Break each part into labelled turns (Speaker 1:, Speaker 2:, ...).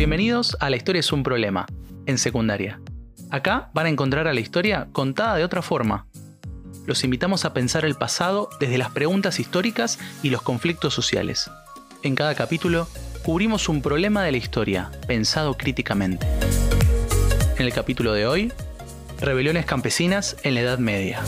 Speaker 1: Bienvenidos a La historia es un problema, en secundaria. Acá van a encontrar a la historia contada de otra forma. Los invitamos a pensar el pasado desde las preguntas históricas y los conflictos sociales. En cada capítulo cubrimos un problema de la historia, pensado críticamente. En el capítulo de hoy, rebeliones campesinas en la Edad Media.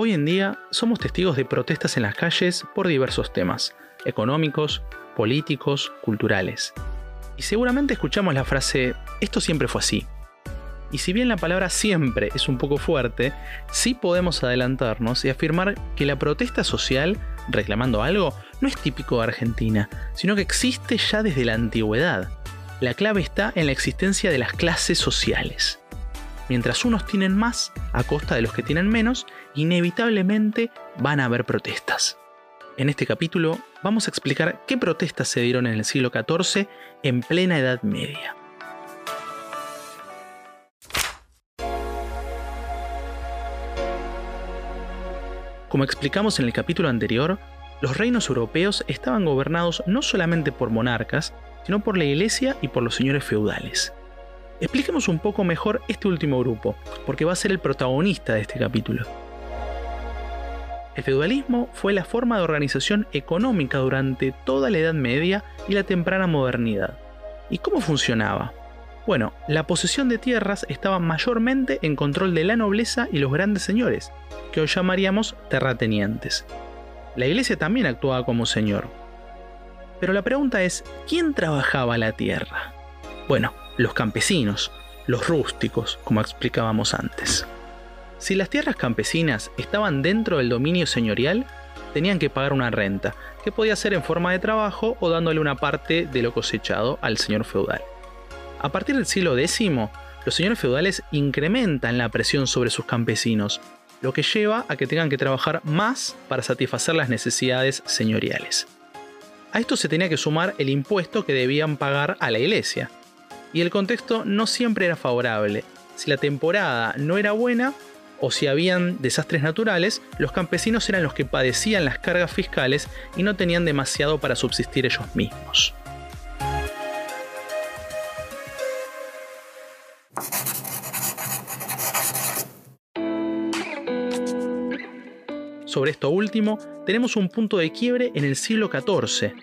Speaker 1: Hoy en día somos testigos de protestas en las calles por diversos temas, económicos, políticos, culturales. Y seguramente escuchamos la frase, esto siempre fue así. Y si bien la palabra siempre es un poco fuerte, sí podemos adelantarnos y afirmar que la protesta social, reclamando algo, no es típico de Argentina, sino que existe ya desde la antigüedad. La clave está en la existencia de las clases sociales. Mientras unos tienen más a costa de los que tienen menos, inevitablemente van a haber protestas. En este capítulo vamos a explicar qué protestas se dieron en el siglo XIV en plena Edad Media. Como explicamos en el capítulo anterior, los reinos europeos estaban gobernados no solamente por monarcas, sino por la iglesia y por los señores feudales. Expliquemos un poco mejor este último grupo, porque va a ser el protagonista de este capítulo. El feudalismo fue la forma de organización económica durante toda la Edad Media y la temprana modernidad. ¿Y cómo funcionaba? Bueno, la posesión de tierras estaba mayormente en control de la nobleza y los grandes señores, que hoy llamaríamos terratenientes. La iglesia también actuaba como señor. Pero la pregunta es, ¿quién trabajaba la tierra? Bueno, los campesinos, los rústicos, como explicábamos antes. Si las tierras campesinas estaban dentro del dominio señorial, tenían que pagar una renta, que podía ser en forma de trabajo o dándole una parte de lo cosechado al señor feudal. A partir del siglo X, los señores feudales incrementan la presión sobre sus campesinos, lo que lleva a que tengan que trabajar más para satisfacer las necesidades señoriales. A esto se tenía que sumar el impuesto que debían pagar a la iglesia, y el contexto no siempre era favorable. Si la temporada no era buena o si habían desastres naturales, los campesinos eran los que padecían las cargas fiscales y no tenían demasiado para subsistir ellos mismos. Sobre esto último, tenemos un punto de quiebre en el siglo XIV.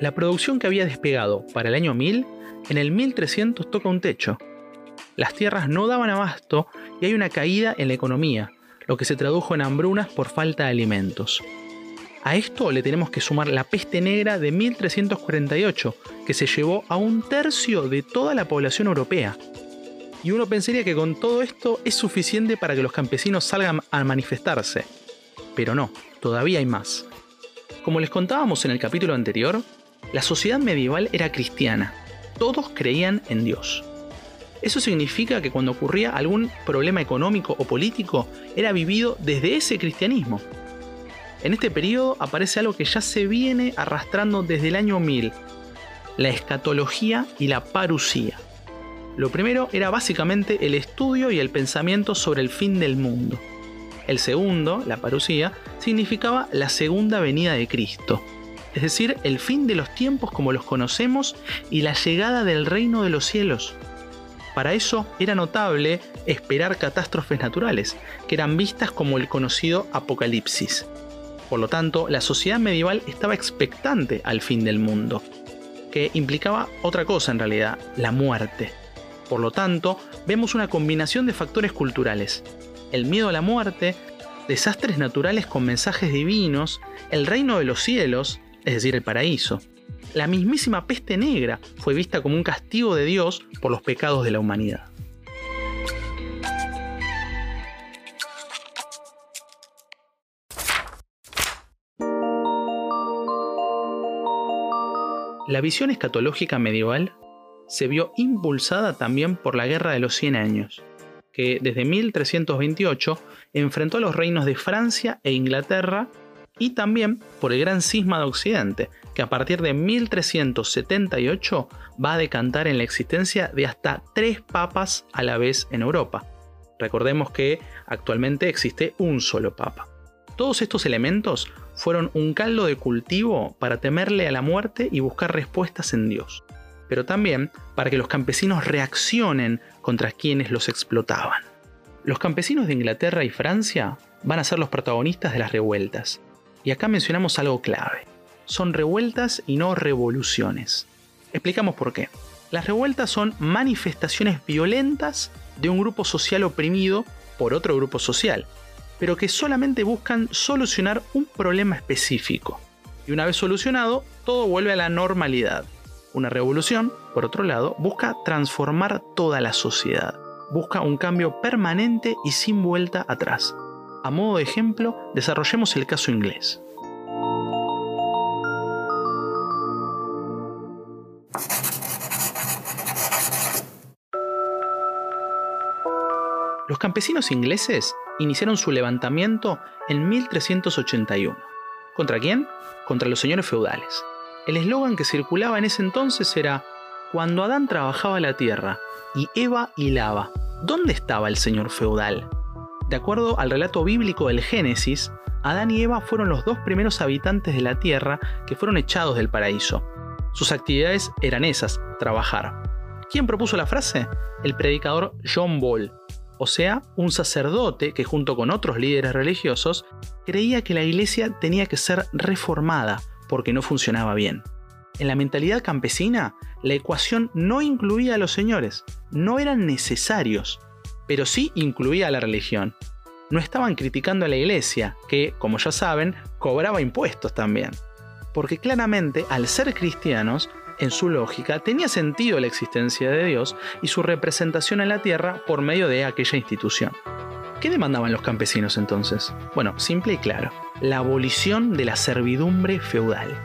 Speaker 1: La producción que había despegado para el año 1000 en el 1300 toca un techo. Las tierras no daban abasto y hay una caída en la economía, lo que se tradujo en hambrunas por falta de alimentos. A esto le tenemos que sumar la peste negra de 1348, que se llevó a un tercio de toda la población europea. Y uno pensaría que con todo esto es suficiente para que los campesinos salgan a manifestarse. Pero no, todavía hay más. Como les contábamos en el capítulo anterior, la sociedad medieval era cristiana, todos creían en Dios. Eso significa que cuando ocurría algún problema económico o político, era vivido desde ese cristianismo. En este periodo aparece algo que ya se viene arrastrando desde el año 1000, la escatología y la parusía. Lo primero era básicamente el estudio y el pensamiento sobre el fin del mundo. El segundo, la parusía, significaba la segunda venida de Cristo, es decir, el fin de los tiempos como los conocemos y la llegada del reino de los cielos. Para eso era notable esperar catástrofes naturales, que eran vistas como el conocido apocalipsis. Por lo tanto, la sociedad medieval estaba expectante al fin del mundo, que implicaba otra cosa en realidad, la muerte. Por lo tanto, vemos una combinación de factores culturales. El miedo a la muerte, desastres naturales con mensajes divinos, el reino de los cielos, es decir, el paraíso. La mismísima peste negra fue vista como un castigo de Dios por los pecados de la humanidad. La visión escatológica medieval se vio impulsada también por la Guerra de los 100 Años, que desde 1328 enfrentó a los reinos de Francia e Inglaterra y también por el gran cisma de Occidente, que a partir de 1378 va a decantar en la existencia de hasta tres papas a la vez en Europa. Recordemos que actualmente existe un solo papa. Todos estos elementos fueron un caldo de cultivo para temerle a la muerte y buscar respuestas en Dios, pero también para que los campesinos reaccionen contra quienes los explotaban. Los campesinos de Inglaterra y Francia van a ser los protagonistas de las revueltas, y acá mencionamos algo clave. Son revueltas y no revoluciones. Explicamos por qué. Las revueltas son manifestaciones violentas de un grupo social oprimido por otro grupo social, pero que solamente buscan solucionar un problema específico. Y una vez solucionado, todo vuelve a la normalidad. Una revolución, por otro lado, busca transformar toda la sociedad. Busca un cambio permanente y sin vuelta atrás. A modo de ejemplo, desarrollemos el caso inglés. Los campesinos ingleses iniciaron su levantamiento en 1381. ¿Contra quién? Contra los señores feudales. El eslogan que circulaba en ese entonces era, Cuando Adán trabajaba la tierra y Eva hilaba, ¿dónde estaba el señor feudal? De acuerdo al relato bíblico del Génesis, Adán y Eva fueron los dos primeros habitantes de la tierra que fueron echados del paraíso. Sus actividades eran esas, trabajar. ¿Quién propuso la frase? El predicador John Ball, o sea, un sacerdote que junto con otros líderes religiosos creía que la iglesia tenía que ser reformada porque no funcionaba bien. En la mentalidad campesina, la ecuación no incluía a los señores, no eran necesarios, pero sí incluía a la religión. No estaban criticando a la iglesia, que, como ya saben, cobraba impuestos también. Porque claramente, al ser cristianos, en su lógica, tenía sentido la existencia de Dios y su representación en la tierra por medio de aquella institución. ¿Qué demandaban los campesinos entonces? Bueno, simple y claro, la abolición de la servidumbre feudal.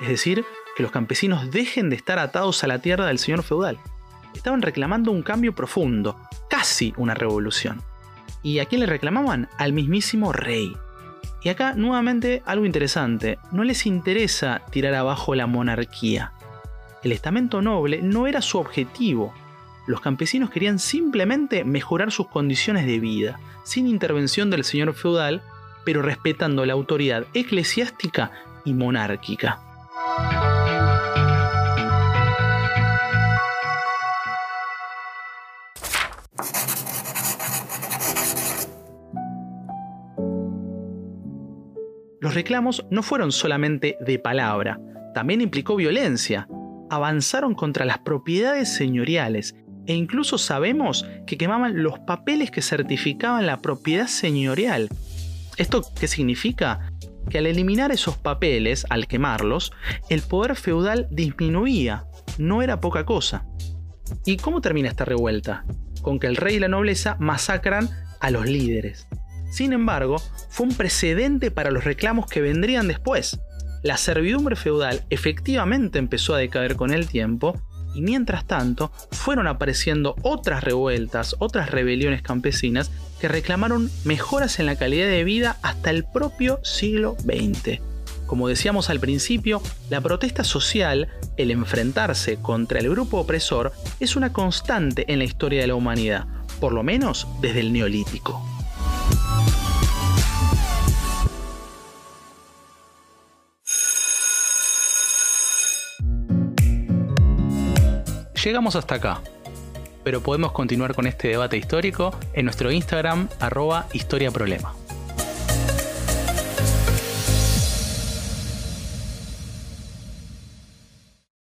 Speaker 1: Es decir, que los campesinos dejen de estar atados a la tierra del señor feudal. Estaban reclamando un cambio profundo, casi una revolución. ¿Y a quién le reclamaban? Al mismísimo rey. Y acá nuevamente algo interesante, no les interesa tirar abajo la monarquía, el estamento noble no era su objetivo. Los campesinos querían simplemente mejorar sus condiciones de vida, sin intervención del señor feudal, pero respetando la autoridad eclesiástica y monárquica. Los reclamos no fueron solamente de palabra, también implicó violencia, avanzaron contra las propiedades señoriales e incluso sabemos que quemaban los papeles que certificaban la propiedad señorial. ¿Esto qué significa? Que al eliminar esos papeles, al quemarlos, el poder feudal disminuía, no era poca cosa. ¿Y cómo termina esta revuelta? Con que el rey y la nobleza masacran a los líderes. Sin embargo, fue un precedente para los reclamos que vendrían después la servidumbre feudal efectivamente empezó a decaer con el tiempo y mientras tanto fueron apareciendo otras revueltas, otras rebeliones campesinas que reclamaron mejoras en la calidad de vida hasta el propio siglo XX. Como decíamos al principio, la protesta social, el enfrentarse contra el grupo opresor, es una constante en la historia de la humanidad, por lo menos desde el neolítico. Llegamos hasta acá, pero podemos continuar con este debate histórico en nuestro Instagram arroba historiaproblema.